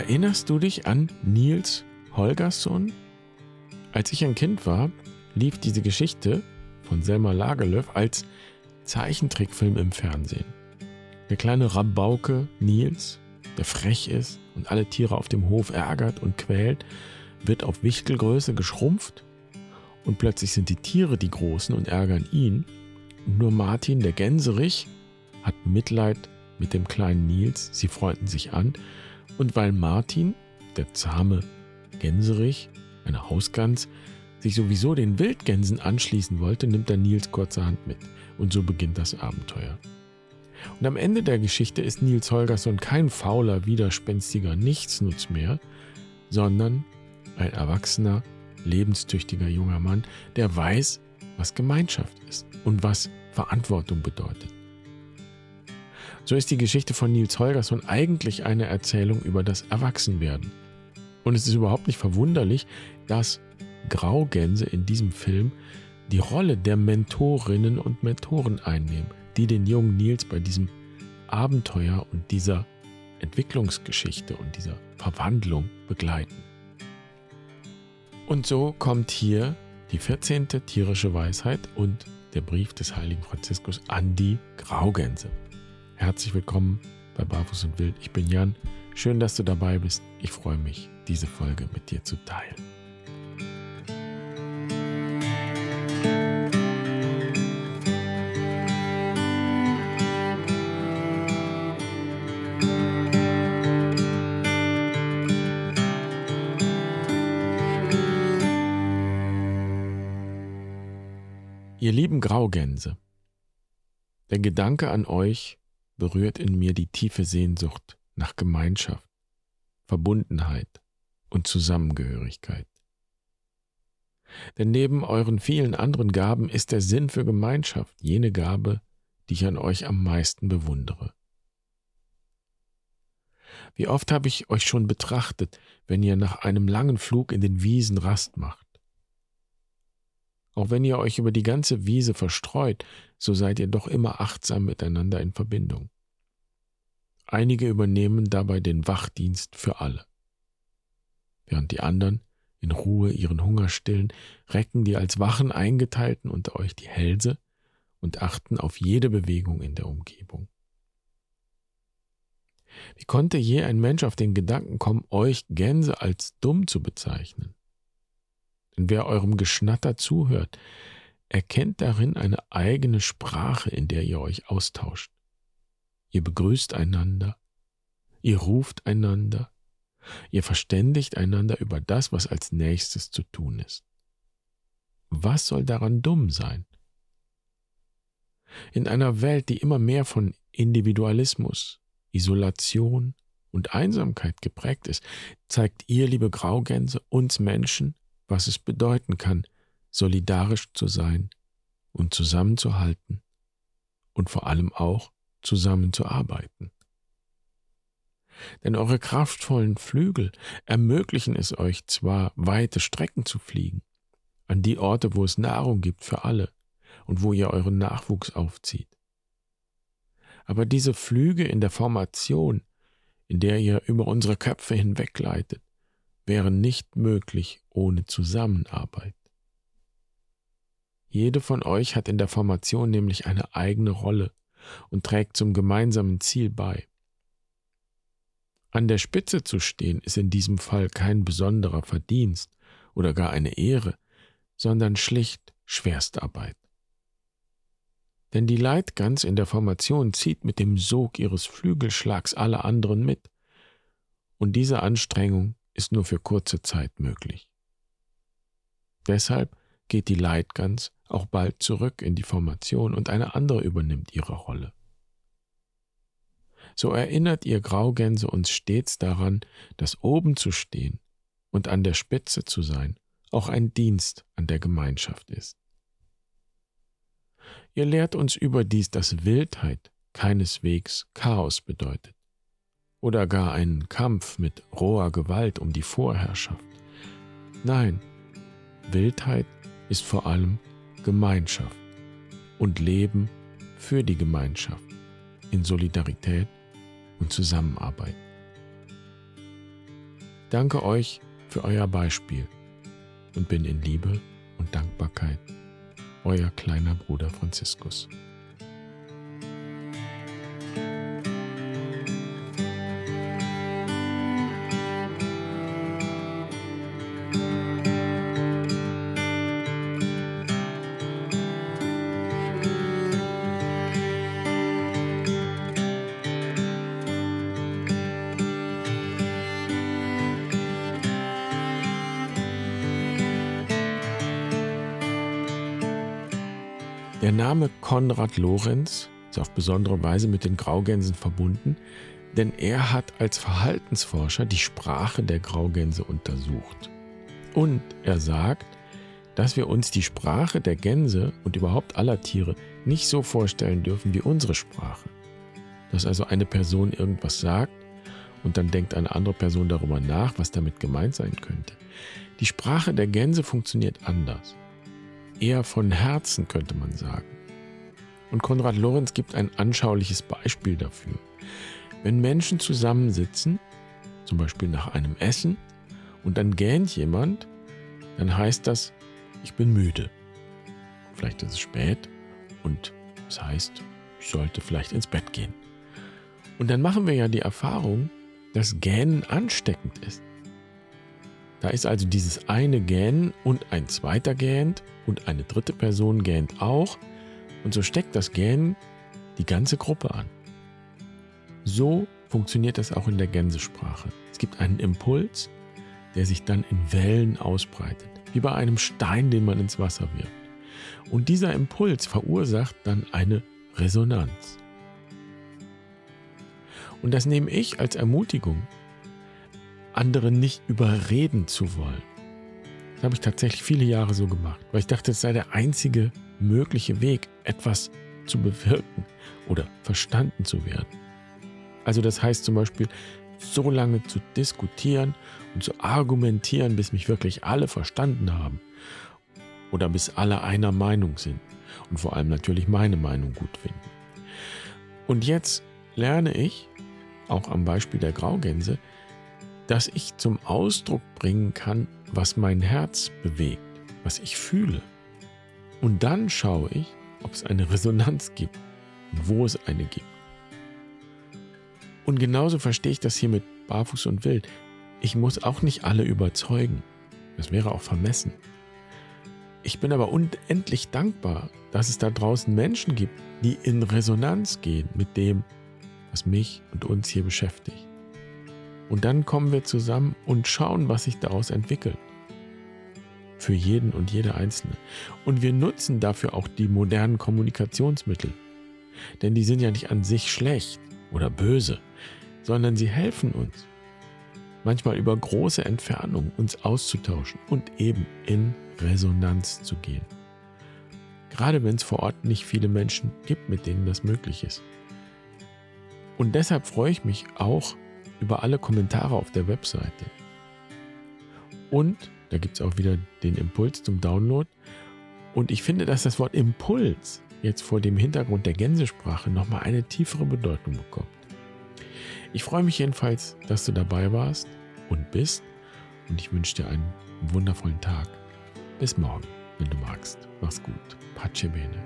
Erinnerst du dich an Nils Holgersson? Als ich ein Kind war, lief diese Geschichte von Selma Lagerlöf als Zeichentrickfilm im Fernsehen. Der kleine Rabauke Nils, der frech ist und alle Tiere auf dem Hof ärgert und quält, wird auf Wichtelgröße geschrumpft und plötzlich sind die Tiere die Großen und ärgern ihn. Nur Martin, der Gänserich, hat Mitleid mit dem kleinen Nils, sie freunden sich an und weil Martin, der zahme Gänserich, eine Hausgans, sich sowieso den Wildgänsen anschließen wollte, nimmt er Nils kurzerhand mit. Und so beginnt das Abenteuer. Und am Ende der Geschichte ist Nils Holgersson kein fauler, widerspenstiger Nichtsnutz mehr, sondern ein erwachsener, lebenstüchtiger junger Mann, der weiß, was Gemeinschaft ist und was Verantwortung bedeutet. So ist die Geschichte von Nils Holgersson eigentlich eine Erzählung über das Erwachsenwerden. Und es ist überhaupt nicht verwunderlich, dass Graugänse in diesem Film die Rolle der Mentorinnen und Mentoren einnehmen, die den jungen Nils bei diesem Abenteuer und dieser Entwicklungsgeschichte und dieser Verwandlung begleiten. Und so kommt hier die 14. tierische Weisheit und der Brief des heiligen Franziskus an die Graugänse. Herzlich willkommen bei Barfuß und Wild. Ich bin Jan. Schön, dass du dabei bist. Ich freue mich, diese Folge mit dir zu teilen. Ihr lieben Graugänse, der Gedanke an euch berührt in mir die tiefe Sehnsucht nach Gemeinschaft, Verbundenheit und Zusammengehörigkeit. Denn neben euren vielen anderen Gaben ist der Sinn für Gemeinschaft jene Gabe, die ich an euch am meisten bewundere. Wie oft habe ich euch schon betrachtet, wenn ihr nach einem langen Flug in den Wiesen Rast macht. Auch wenn ihr euch über die ganze Wiese verstreut, so seid ihr doch immer achtsam miteinander in Verbindung. Einige übernehmen dabei den Wachdienst für alle. Während die anderen in Ruhe ihren Hunger stillen, recken die als Wachen eingeteilten unter euch die Hälse und achten auf jede Bewegung in der Umgebung. Wie konnte je ein Mensch auf den Gedanken kommen, euch Gänse als dumm zu bezeichnen? Denn wer eurem Geschnatter zuhört, erkennt darin eine eigene Sprache, in der ihr euch austauscht. Ihr begrüßt einander, ihr ruft einander, ihr verständigt einander über das, was als nächstes zu tun ist. Was soll daran dumm sein? In einer Welt, die immer mehr von Individualismus, Isolation und Einsamkeit geprägt ist, zeigt ihr, liebe Graugänse, uns Menschen, was es bedeuten kann, solidarisch zu sein und zusammenzuhalten und vor allem auch zusammenzuarbeiten. Denn eure kraftvollen Flügel ermöglichen es euch zwar, weite Strecken zu fliegen, an die Orte, wo es Nahrung gibt für alle und wo ihr euren Nachwuchs aufzieht. Aber diese Flüge in der Formation, in der ihr über unsere Köpfe hinweggleitet, wären nicht möglich ohne Zusammenarbeit. Jede von euch hat in der Formation nämlich eine eigene Rolle und trägt zum gemeinsamen Ziel bei. An der Spitze zu stehen ist in diesem Fall kein besonderer Verdienst oder gar eine Ehre, sondern schlicht Schwerstarbeit. Denn die Leitgans in der Formation zieht mit dem Sog ihres Flügelschlags alle anderen mit, und diese Anstrengung ist nur für kurze Zeit möglich. Deshalb geht die Leitgans auch bald zurück in die Formation und eine andere übernimmt ihre Rolle. So erinnert ihr Graugänse uns stets daran, dass oben zu stehen und an der Spitze zu sein auch ein Dienst an der Gemeinschaft ist. Ihr lehrt uns überdies, dass Wildheit keineswegs Chaos bedeutet oder gar einen Kampf mit roher Gewalt um die Vorherrschaft. Nein, Wildheit ist vor allem Gemeinschaft und Leben für die Gemeinschaft in Solidarität und Zusammenarbeit. danke euch für euer Beispiel und bin in Liebe und Dankbarkeit euer kleiner Bruder Franziskus. Der Name Konrad Lorenz ist auf besondere Weise mit den Graugänsen verbunden, denn er hat als Verhaltensforscher die Sprache der Graugänse untersucht. Und er sagt, dass wir uns die Sprache der Gänse und überhaupt aller Tiere nicht so vorstellen dürfen wie unsere Sprache. Dass also eine Person irgendwas sagt und dann denkt eine andere Person darüber nach, was damit gemeint sein könnte. Die Sprache der Gänse funktioniert anders eher von Herzen, könnte man sagen. Und Konrad Lorenz gibt ein anschauliches Beispiel dafür. Wenn Menschen zusammensitzen, zum Beispiel nach einem Essen, und dann gähnt jemand, dann heißt das, ich bin müde. Vielleicht ist es spät und das heißt, ich sollte vielleicht ins Bett gehen. Und dann machen wir ja die Erfahrung, dass Gähnen ansteckend ist. Da ist also dieses eine Gähnen und ein zweiter gähnt und eine dritte Person gähnt auch und so steckt das Gähnen die ganze Gruppe an. So funktioniert das auch in der Gänsesprache. Es gibt einen Impuls, der sich dann in Wellen ausbreitet, wie bei einem Stein, den man ins Wasser wirft. Und dieser Impuls verursacht dann eine Resonanz. Und das nehme ich als Ermutigung, andere nicht überreden zu wollen. Das habe ich tatsächlich viele Jahre so gemacht, weil ich dachte, es sei der einzige mögliche Weg, etwas zu bewirken oder verstanden zu werden. Also das heißt zum Beispiel, so lange zu diskutieren und zu argumentieren, bis mich wirklich alle verstanden haben oder bis alle einer Meinung sind und vor allem natürlich meine Meinung gut finden. Und jetzt lerne ich, auch am Beispiel der Graugänse, dass ich zum Ausdruck bringen kann, was mein Herz bewegt, was ich fühle. Und dann schaue ich, ob es eine Resonanz gibt und wo es eine gibt. Und genauso verstehe ich das hier mit Barfuß und Wild. Ich muss auch nicht alle überzeugen. Das wäre auch vermessen. Ich bin aber unendlich dankbar, dass es da draußen Menschen gibt, die in Resonanz gehen mit dem, was mich und uns hier beschäftigt. Und dann kommen wir zusammen und schauen, was sich daraus entwickelt. Für jeden und jede Einzelne. Und wir nutzen dafür auch die modernen Kommunikationsmittel. Denn die sind ja nicht an sich schlecht oder böse, sondern sie helfen uns, manchmal über große Entfernungen uns auszutauschen und eben in Resonanz zu gehen. Gerade wenn es vor Ort nicht viele Menschen gibt, mit denen das möglich ist. Und deshalb freue ich mich auch über alle Kommentare auf der Webseite. Und da gibt es auch wieder den Impuls zum Download. Und ich finde, dass das Wort Impuls jetzt vor dem Hintergrund der Gänsesprache nochmal eine tiefere Bedeutung bekommt. Ich freue mich jedenfalls, dass du dabei warst und bist. Und ich wünsche dir einen wundervollen Tag. Bis morgen, wenn du magst. Mach's gut. Pace bene.